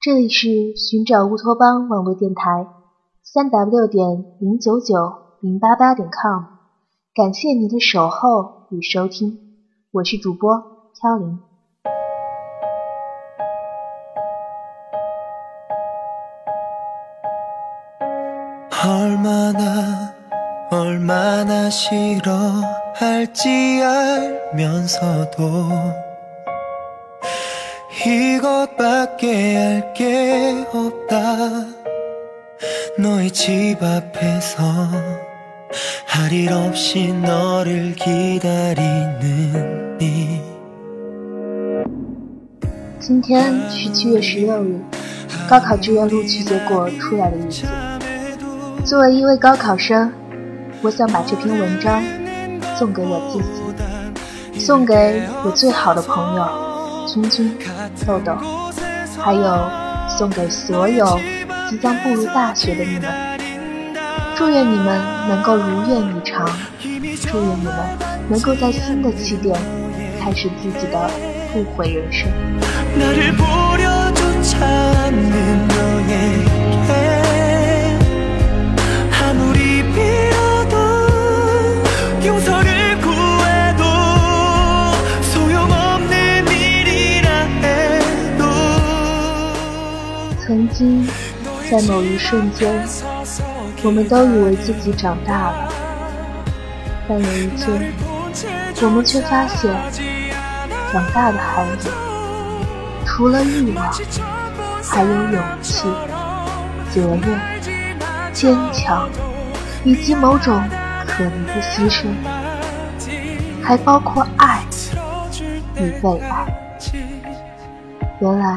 这里是寻找乌托邦网络电台，三 w 点零九九零八八点 com，感谢您的守候与收听，我是主播飘零。이것밖에 할 게 없다 너의 집 앞에서 할 일 없이 너를 기다리는 이 今天是七月十六日，高考志愿录取结果出来的日子。作为一位高考生，我想把这篇文章送给我自己，送给我最好的朋友 君君、豆豆，还有送给所有即将步入大学的你们。祝愿你们能够如愿以偿，祝愿你们能够在新的起点开始自己的不悔人生。在某一瞬间，我们都以为自己长大了，但有一天，我们却发现，长大的孩子，除了欲望，还有勇气、责任、坚强，以及某种可能的牺牲，还包括爱与被爱。原来，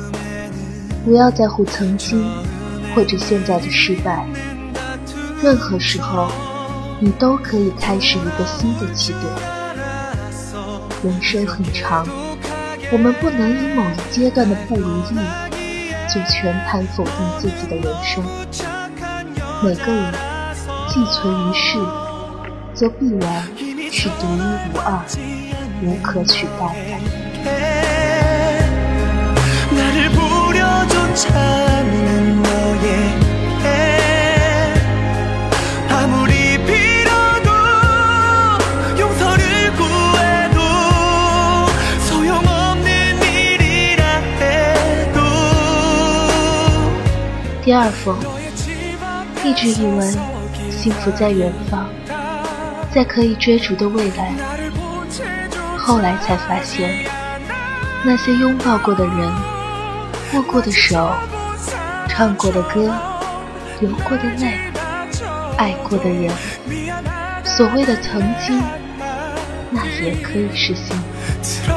不要在乎曾经或者现在的失败，任何时候，你都可以开始一个新的起点。人生很长，我们不能以某一阶段的不如意，就全盘否定自己的人生。每个人寄存于世，则必然是独一无二、无可取代二封，一直以为幸福在远方，在可以追逐的未来，后来才发现，那些拥抱过的人，握过的手，唱过的歌，流过的泪，爱过的人，所谓的曾经，那也可以是幸福。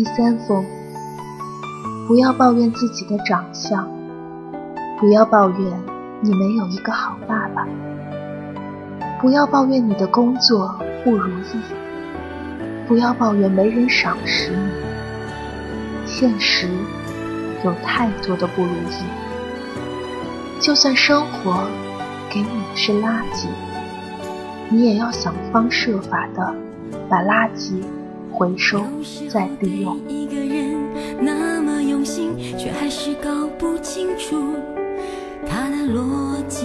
第三封，不要抱怨自己的长相，不要抱怨你没有一个好爸爸，不要抱怨你的工作不如意，不要抱怨没人赏识你。现实有太多的不如意，就算生活给你的是垃圾，你也要想方设法的把垃圾回收再利用。一个人那么用心，却还是搞不清楚他的逻辑。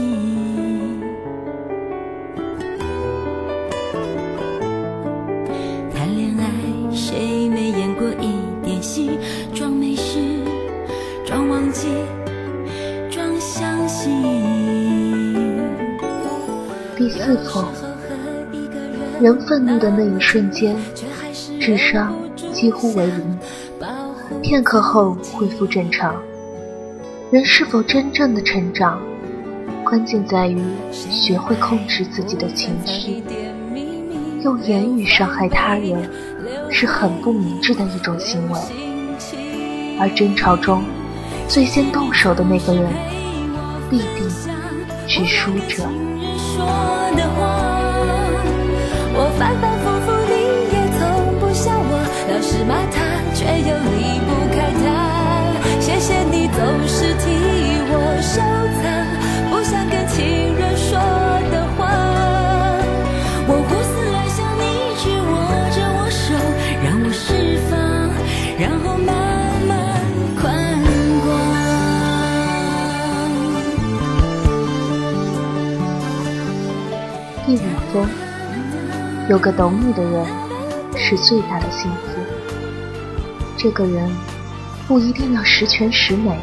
谈恋爱，谁没演过一点戏？装没事，装忘记，装相信。第四封，人愤怒的那一瞬间，智商几乎为零，片刻后恢复正常。人是否真正的成长，关键在于学会控制自己的情绪。用言语伤害他人，是很不明智的一种行为。而争吵中，最先动手的那个人，必定是输者。第五封，有个懂你的人是最大的幸福。这个人不一定要十全十美，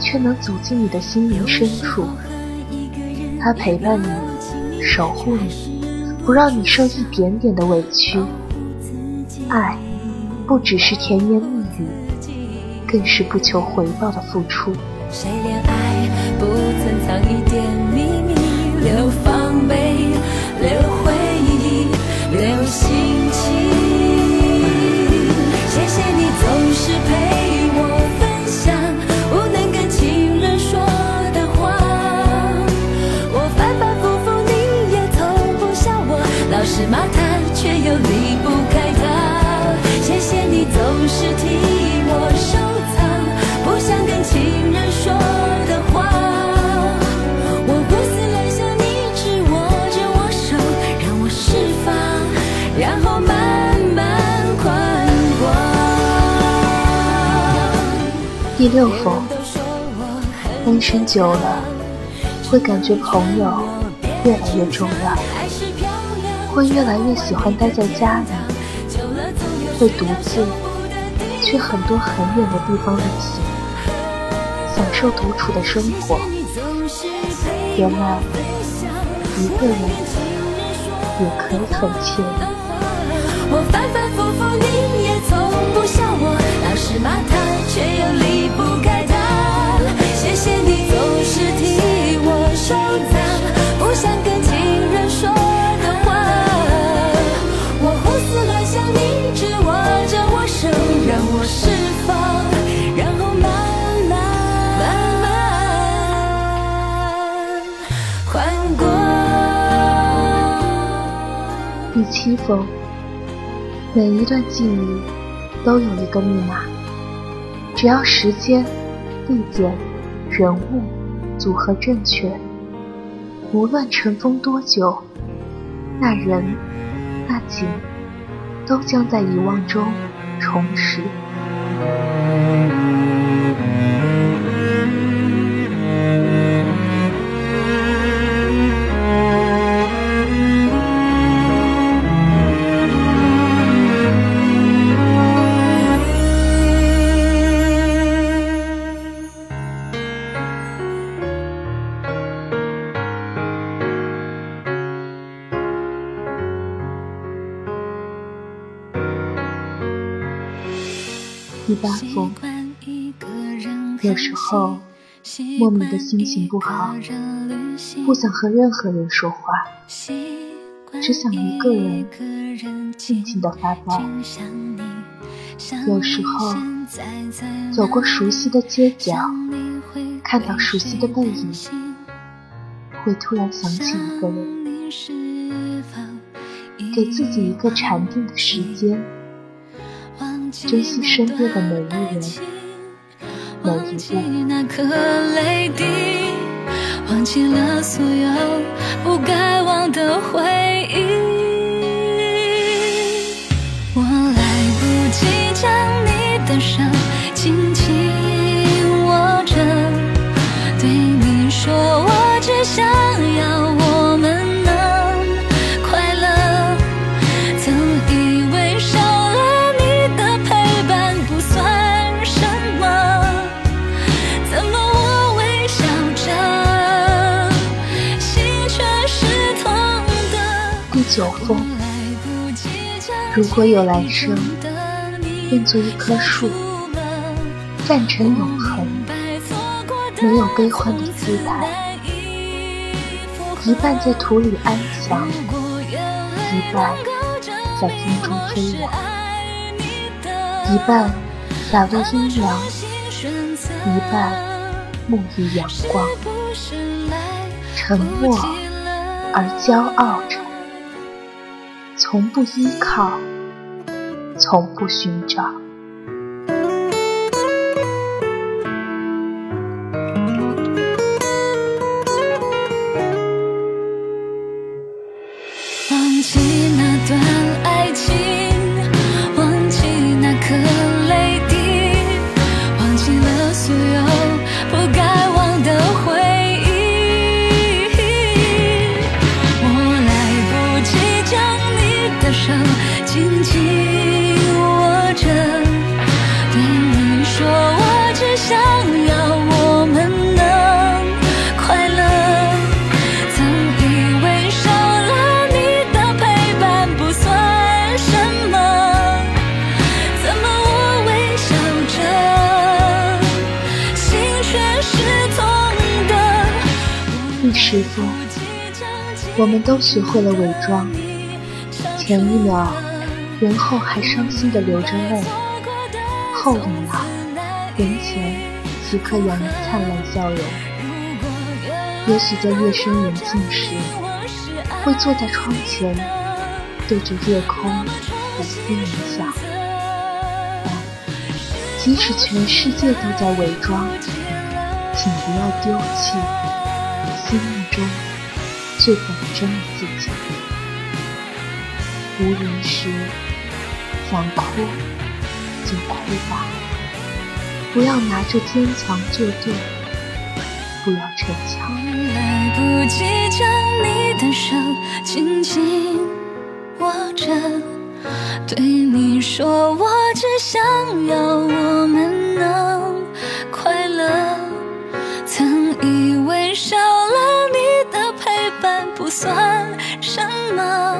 却能走进你的心灵深处。他陪伴你，守护你，不让你受一点点的委屈。爱，不只是甜言蜜语，更是不求回报的付出。谁恋爱不曾藏一点秘密，留，留回忆，留心情。谢谢你总是陪六封，单身久了，会感觉朋友越来越重要，会越来越喜欢待在家里，会独自去很多很远的地方旅行，享受独处的生活。原来一个人也可以很惬意。我反反复复，你也从不笑我，老是骂他，却又离不开他。谢谢你总是替我收藏，不想跟情人说的话。第七封，每一段记忆都有一个密码，只要时间、地点、人物组合正确，无论尘封多久，那人、那景，都将在遗忘中重拾。后莫名的心情不好，不想和任何人说话，只想一个人静静的发呆。有时候走过熟悉的街角，看到熟悉的背影，会突然想起一个人，给自己一个禅定的时间，珍惜身边的每一人、忘记。那颗泪滴，忘记了所有不该忘的回忆。我来不及将你的手紧紧握着，对你说，我只想要如果有来生，愿做一棵树，站成永恒，没有悲欢的姿态，一半在土里安详，一半在风中飞扬，一半洒落阴凉，一半沐浴阳光，沉默而骄傲着，从不依靠。从不寻找。时中，我们都学会了伪装。前一秒，人后还伤心的流着泪；后一秒，人前即刻洋溢灿烂笑容。也许在夜深人静时，会坐在窗前，对着夜空苦思冥想。但即使全世界都在伪装，请不要丢弃心目中最本真的自己。无人时，想哭就哭吧，不要拿着坚强作对，不要逞强。来不及将你的手紧紧握着，对你说，我只想要算什么，